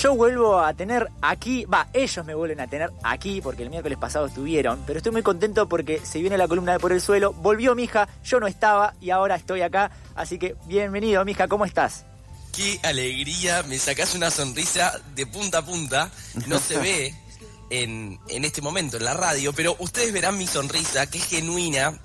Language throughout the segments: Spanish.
yo vuelvo a tener aquí, va, ellos me vuelven a tener aquí porque el miércoles pasado estuvieron, pero estoy muy contento porque se viene la columna de Por el Suelo, volvió mi hija, yo no estaba y ahora estoy acá, así que bienvenido mija, ¿cómo estás? Qué alegría, me sacás una sonrisa de punta a punta, no se ve en, en este momento en la radio, pero ustedes verán mi sonrisa, que es genuina,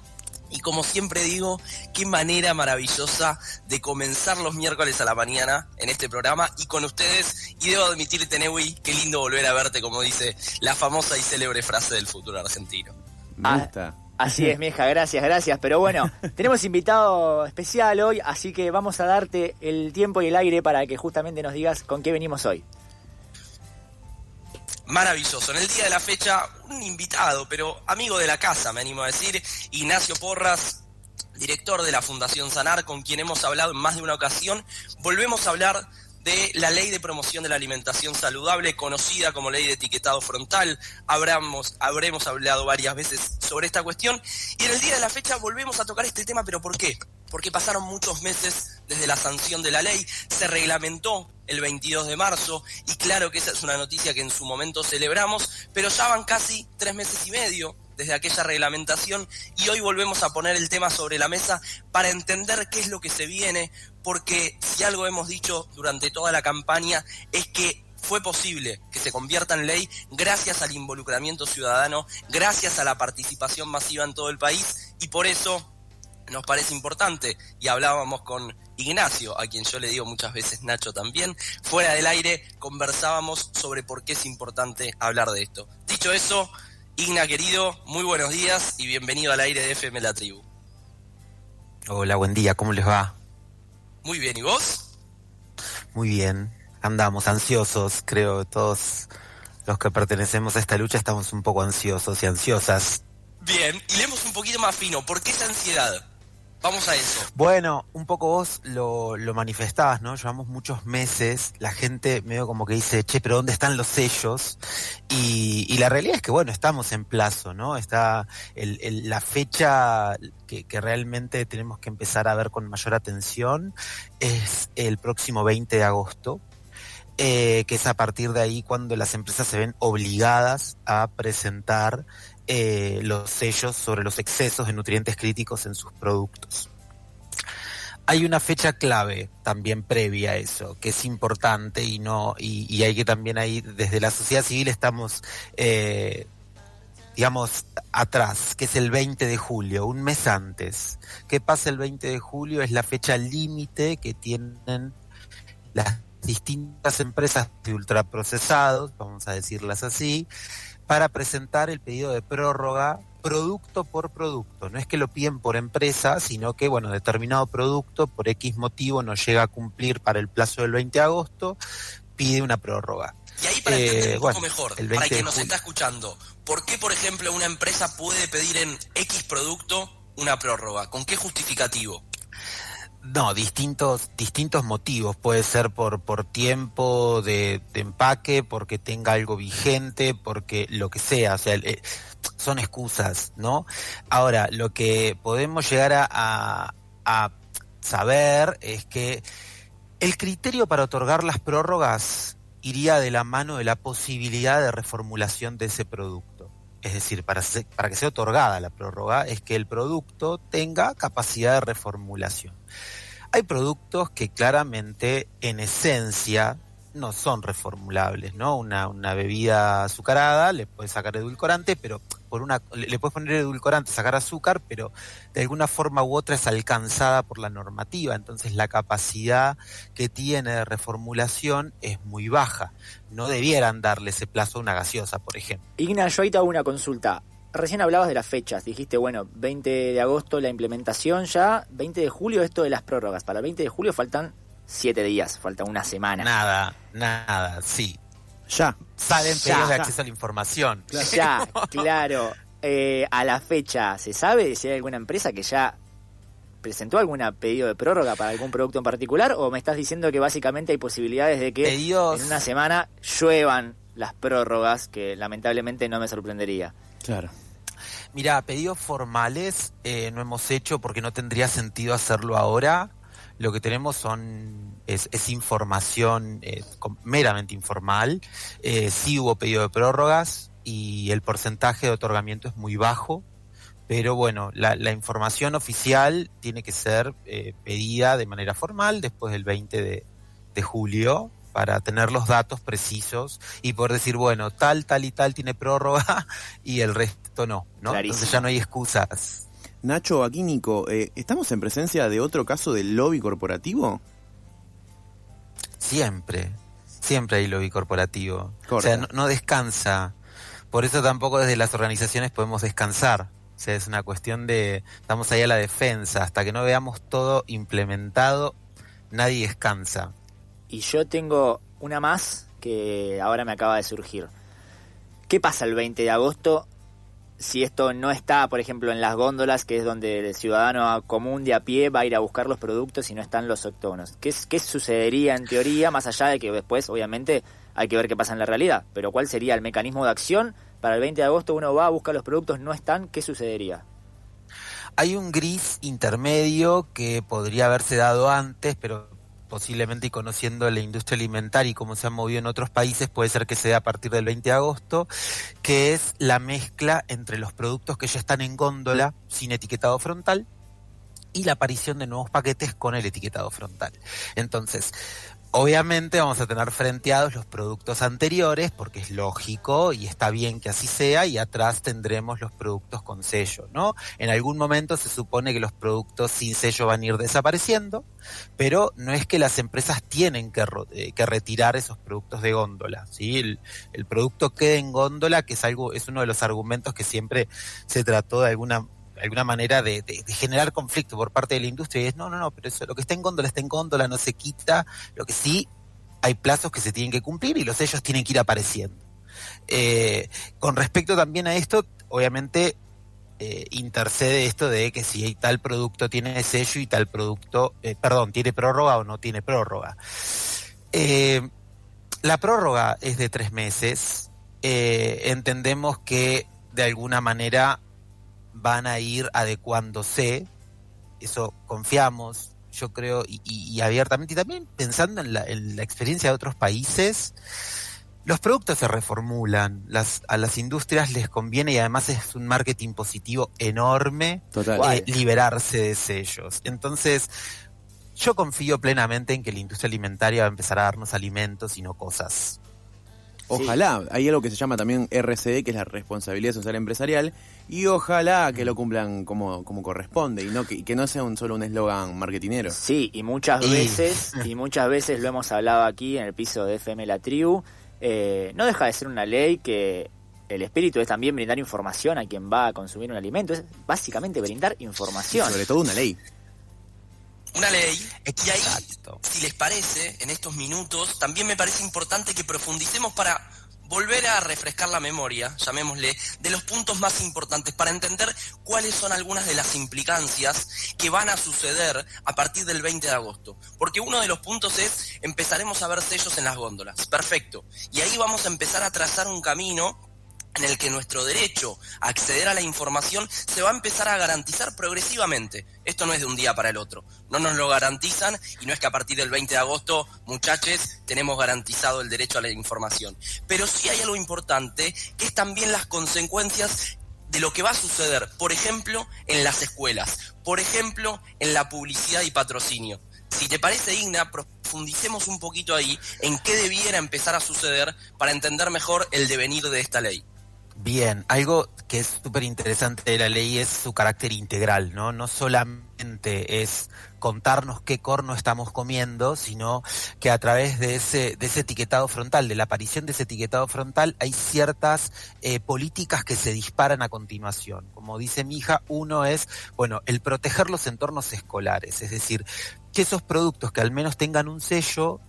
y como siempre digo, qué manera maravillosa de comenzar los miércoles a la mañana en este programa y con ustedes. Y debo admitir, Tenewi, qué lindo volver a verte, como dice la famosa y célebre frase del futuro argentino. Me gusta. así es, mija, gracias, gracias. Pero bueno, tenemos invitado especial hoy, así que vamos a darte el tiempo y el aire para que justamente nos digas con qué venimos hoy maravilloso. En el día de la fecha, un invitado, pero amigo de la casa, me animo a decir, Ignacio Porras, director de la Fundación Sanar, con quien hemos hablado en más de una ocasión. Volvemos a hablar de la ley de promoción de la alimentación saludable, conocida como ley de etiquetado frontal. Habremos, habremos hablado varias veces sobre esta cuestión. Y en el día de la fecha volvemos a tocar este tema, pero ¿por qué? Porque pasaron muchos meses desde la sanción de la ley, se reglamentó el 22 de marzo y claro que esa es una noticia que en su momento celebramos, pero ya van casi tres meses y medio desde aquella reglamentación y hoy volvemos a poner el tema sobre la mesa para entender qué es lo que se viene, porque si algo hemos dicho durante toda la campaña es que fue posible que se convierta en ley gracias al involucramiento ciudadano, gracias a la participación masiva en todo el país y por eso nos parece importante y hablábamos con Ignacio, a quien yo le digo muchas veces Nacho también, fuera del aire conversábamos sobre por qué es importante hablar de esto. Dicho eso, Igna querido, muy buenos días y bienvenido al aire de FM La Tribu. Hola, buen día, ¿cómo les va? Muy bien, ¿y vos? Muy bien, andamos ansiosos, creo, todos los que pertenecemos a esta lucha estamos un poco ansiosos y ansiosas. Bien, y leemos un poquito más fino, ¿por qué esa ansiedad? Vamos a eso. Bueno, un poco vos lo, lo manifestabas, ¿no? Llevamos muchos meses, la gente medio como que dice, che, pero ¿dónde están los sellos? Y, la realidad es que, bueno, estamos en plazo, ¿no? Está la fecha que, realmente tenemos que empezar a ver con mayor atención es el próximo 20 de agosto, eh, que es a partir de ahí cuando las empresas se ven obligadas a presentar eh, los sellos sobre los excesos de nutrientes críticos en sus productos. Hay una fecha clave también previa a eso, que es importante y no, y, hay que también ahí, desde la sociedad civil estamos eh, digamos, atrás, que es el 20 de julio, un mes antes. ¿Qué pasa el 20 de julio? Es la fecha límite que tienen las distintas empresas de ultraprocesados, vamos a decirlas así, para presentar el pedido de prórroga producto por producto. No es que lo piden por empresa, sino que, bueno, determinado producto por X motivo no llega a cumplir para el plazo del 20 de agosto, pide una prórroga. Y ahí para entender un eh, poco mejor, para quien nos está escuchando, ¿por qué, por ejemplo, una empresa puede pedir en X producto una prórroga? ¿Con qué justificativo? No, distintos, distintos motivos. Puede ser por, por tiempo de, empaque, porque tenga algo vigente, porque lo que sea. O sea, eh, son excusas, ¿no? Ahora, lo que podemos llegar a, a saber es que el criterio para otorgar las prórrogas iría de la mano de la posibilidad de reformulación de ese producto. Es decir, para, que sea otorgada la prórroga, es que el producto tenga capacidad de reformulación. Hay productos que claramente en esencia no son reformulables, ¿no? Una, una bebida azucarada le puedes sacar edulcorante, pero por una le puedes poner edulcorante, sacar azúcar, pero de alguna forma u otra es alcanzada por la normativa, entonces la capacidad que tiene de reformulación es muy baja. No debieran darle ese plazo a una gaseosa, por ejemplo. Igna, yo ahí te hago una consulta recién hablabas de las fechas. Dijiste, bueno, 20 de agosto la implementación ya, 20 de julio esto de las prórrogas. Para el 20 de julio faltan 7 días, falta una semana. Nada, nada, sí. Ya. Salen pedidos de acceso a la información. Ya, claro. eh, a la fecha, ¿se sabe si hay alguna empresa que ya presentó algún pedido de prórroga para algún producto en particular? ¿O me estás diciendo que básicamente hay posibilidades de que en una semana lluevan las prórrogas, que lamentablemente no me sorprendería? Claro. Mira, pedidos formales eh, no hemos hecho porque no tendría sentido hacerlo ahora. Lo que tenemos son es, información eh, meramente informal. Eh, sí hubo pedido de prórrogas y el porcentaje de otorgamiento es muy bajo. Pero bueno, la, información oficial tiene que ser eh, pedida de manera formal después del 20 de, de julio para tener los datos precisos y poder decir, bueno, tal, tal y tal tiene prórroga y el resto no, ¿no? Entonces ya no hay excusas. Nacho, aquí Nico, eh, ¿estamos en presencia de otro caso de lobby corporativo? Siempre, siempre hay lobby corporativo. O sea, no, descansa. Por eso tampoco desde las organizaciones podemos descansar. O sea, es una cuestión de, estamos ahí a la defensa, hasta que no veamos todo implementado, nadie descansa. Y yo tengo una más que ahora me acaba de surgir. ¿Qué pasa el 20 de agosto si esto no está, por ejemplo, en las góndolas, que es donde el ciudadano común de a pie va a ir a buscar los productos y no están los octógonos? ¿Qué, ¿Qué sucedería en teoría, más allá de que después, obviamente, hay que ver qué pasa en la realidad? Pero ¿cuál sería el mecanismo de acción? Para el 20 de agosto uno va a buscar los productos, no están, ¿qué sucedería? Hay un gris intermedio que podría haberse dado antes, pero posiblemente y conociendo la industria alimentaria y cómo se ha movido en otros países, puede ser que sea a partir del 20 de agosto, que es la mezcla entre los productos que ya están en góndola sin etiquetado frontal y la aparición de nuevos paquetes con el etiquetado frontal. Entonces, Obviamente vamos a tener frenteados los productos anteriores porque es lógico y está bien que así sea y atrás tendremos los productos con sello, ¿no? En algún momento se supone que los productos sin sello van a ir desapareciendo, pero no es que las empresas tienen que, eh, que retirar esos productos de góndola, ¿sí? El, el producto quede en góndola, que es algo es uno de los argumentos que siempre se trató de alguna alguna manera de, generar conflicto por parte de la industria y es no, no, no, pero eso lo que está en góndola está en góndola, no se quita, lo que sí hay plazos que se tienen que cumplir y los sellos tienen que ir apareciendo. Eh, con respecto también a esto, obviamente eh, intercede esto de que si tal producto tiene sello y tal producto, eh, perdón, tiene prórroga o no tiene prórroga. la prórroga es de tres meses. entendemos que de alguna manera van a ir adecuándose, eso confiamos, yo creo, y, abiertamente, y también pensando en la, experiencia de otros países, los productos se reformulan, las, a las industrias les conviene y además es un marketing positivo enorme eh, liberarse de sellos. Entonces, yo confío plenamente en que la industria alimentaria va a empezar a darnos alimentos y no cosas. Ojalá, hay algo que se llama también RCE, que es la responsabilidad social empresarial, y ojalá que lo cumplan como, como corresponde y no que, que no sea un solo un eslogan marketinero. Sí, y muchas veces, y muchas veces lo hemos hablado aquí en el piso de FM La Tribu, eh, no deja de ser una ley que el espíritu es también brindar información a quien va a consumir un alimento, es básicamente brindar información. sobre todo una ley una ley. Y ahí, si les parece, en estos minutos, también me parece importante que profundicemos para volver a refrescar la memoria, llamémosle, de los puntos más importantes para entender cuáles son algunas de las implicancias que van a suceder a partir del 20 de agosto. Porque uno de los puntos es, empezaremos a ver sellos en las góndolas. Perfecto. Y ahí vamos a empezar a trazar un camino en el que nuestro derecho a acceder a la información se va a empezar a garantizar progresivamente. Esto no es de un día para el otro. No nos lo garantizan y no es que a partir del 20 de agosto, muchachos, tenemos garantizado el derecho a la información. Pero sí hay algo importante, que es también las consecuencias de lo que va a suceder, por ejemplo, en las escuelas, por ejemplo, en la publicidad y patrocinio. Si te parece, Igna, profundicemos un poquito ahí en qué debiera empezar a suceder para entender mejor el devenir de esta ley. Bien, algo que es súper interesante de la ley es su carácter integral, ¿no? No solamente es contarnos qué corno estamos comiendo, sino que a través de ese, de ese etiquetado frontal, de la aparición de ese etiquetado frontal, hay ciertas eh, políticas que se disparan a continuación. Como dice mi hija, uno es, bueno, el proteger los entornos escolares, es decir, que esos productos que al menos tengan un sello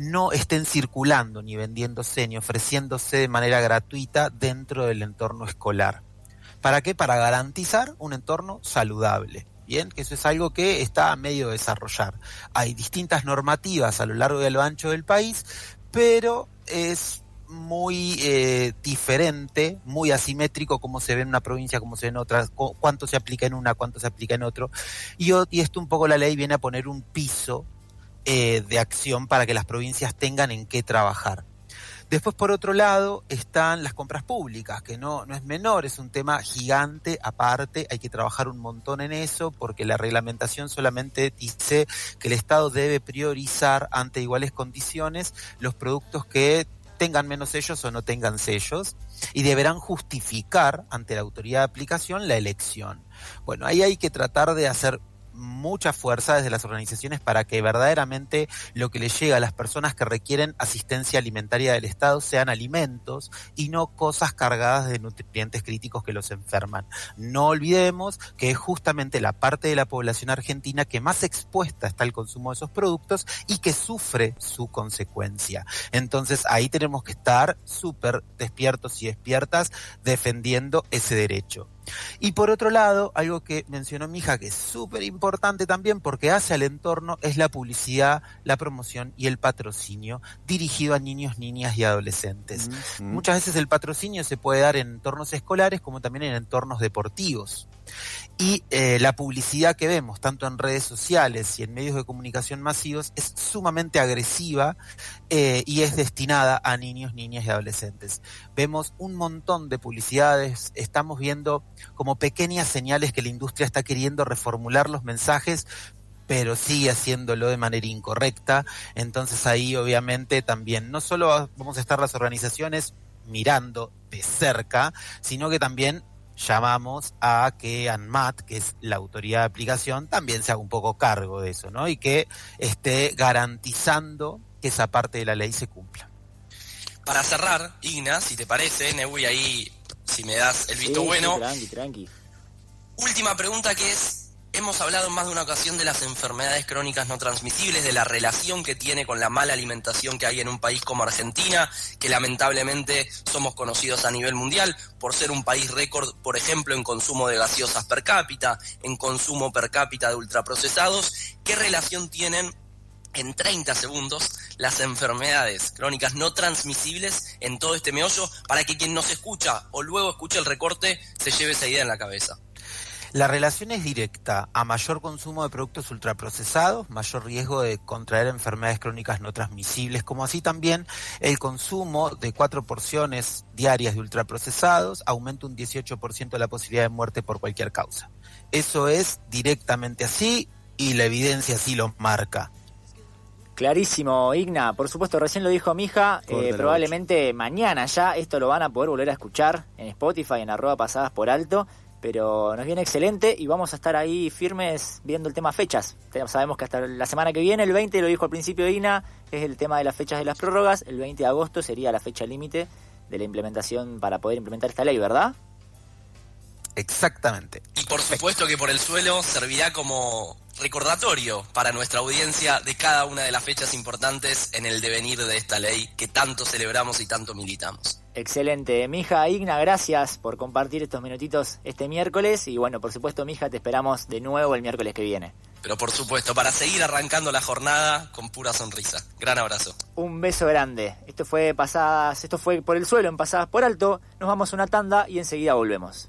no estén circulando ni vendiéndose ni ofreciéndose de manera gratuita dentro del entorno escolar. ¿Para qué? Para garantizar un entorno saludable. Bien, que eso es algo que está a medio de desarrollar. Hay distintas normativas a lo largo y a lo ancho del país, pero es muy eh, diferente, muy asimétrico como se ve en una provincia, como se ve en otras, cuánto se aplica en una, cuánto se aplica en otro. Y esto un poco la ley viene a poner un piso eh, de acción para que las provincias tengan en qué trabajar. Después, por otro lado, están las compras públicas, que no, no es menor, es un tema gigante aparte, hay que trabajar un montón en eso, porque la reglamentación solamente dice que el Estado debe priorizar ante iguales condiciones los productos que tengan menos sellos o no tengan sellos, y deberán justificar ante la autoridad de aplicación la elección. Bueno, ahí hay que tratar de hacer mucha fuerza desde las organizaciones para que verdaderamente lo que le llega a las personas que requieren asistencia alimentaria del Estado sean alimentos y no cosas cargadas de nutrientes críticos que los enferman. No olvidemos que es justamente la parte de la población argentina que más expuesta está al consumo de esos productos y que sufre su consecuencia. Entonces ahí tenemos que estar súper despiertos y despiertas defendiendo ese derecho. Y por otro lado, algo que mencionó mi hija que es súper importante también porque hace al entorno es la publicidad, la promoción y el patrocinio dirigido a niños, niñas y adolescentes. Muchas veces el patrocinio se puede dar en entornos escolares como también en entornos deportivos. Y eh, la publicidad que vemos, tanto en redes sociales y en medios de comunicación masivos, es sumamente agresiva eh, y es destinada a niños, niñas y adolescentes. Vemos un montón de publicidades, estamos viendo como pequeñas señales que la industria está queriendo reformular los mensajes pero sigue haciéndolo de manera incorrecta. Entonces ahí obviamente también no solo vamos a estar las organizaciones mirando de cerca, sino que también llamamos a que ANMAT, que es la autoridad de aplicación, también se haga un poco cargo de eso, ¿no? Y que esté garantizando que esa parte de la ley se cumpla. Para cerrar, Igna, si te parece, voy ahí, si me das el visto bueno. tranqui, tranqui. Última pregunta que es, Hemos hablado en más de una ocasión de las enfermedades crónicas no transmisibles, de la relación que tiene con la mala alimentación que hay en un país como Argentina, que lamentablemente somos conocidos a nivel mundial por ser un país récord, por ejemplo, en consumo de gaseosas per cápita, en consumo per cápita de ultraprocesados. ¿Qué relación tienen en 30 segundos las enfermedades crónicas no transmisibles en todo este meollo para que quien nos escucha o luego escuche el recorte se lleve esa idea en la cabeza? La relación es directa. A mayor consumo de productos ultraprocesados, mayor riesgo de contraer enfermedades crónicas no transmisibles, como así también el consumo de cuatro porciones diarias de ultraprocesados aumenta un 18% la posibilidad de muerte por cualquier causa. Eso es directamente así y la evidencia así lo marca. Clarísimo, Igna. Por supuesto, recién lo dijo mi hija. Eh, probablemente mañana ya esto lo van a poder volver a escuchar en Spotify, en arroba pasadas por alto. Pero nos viene excelente y vamos a estar ahí firmes viendo el tema fechas. Sabemos que hasta la semana que viene, el 20, lo dijo al principio Ina, es el tema de las fechas de las prórrogas. El 20 de agosto sería la fecha límite de la implementación para poder implementar esta ley, ¿verdad? Exactamente. Y por supuesto que por el suelo servirá como recordatorio para nuestra audiencia de cada una de las fechas importantes en el devenir de esta ley que tanto celebramos y tanto militamos. Excelente. Mija, Igna, gracias por compartir estos minutitos este miércoles y bueno, por supuesto, Mija, te esperamos de nuevo el miércoles que viene. Pero por supuesto, para seguir arrancando la jornada con pura sonrisa. Gran abrazo. Un beso grande. Esto fue pasadas, esto fue por el suelo en pasadas por alto. Nos vamos a una tanda y enseguida volvemos.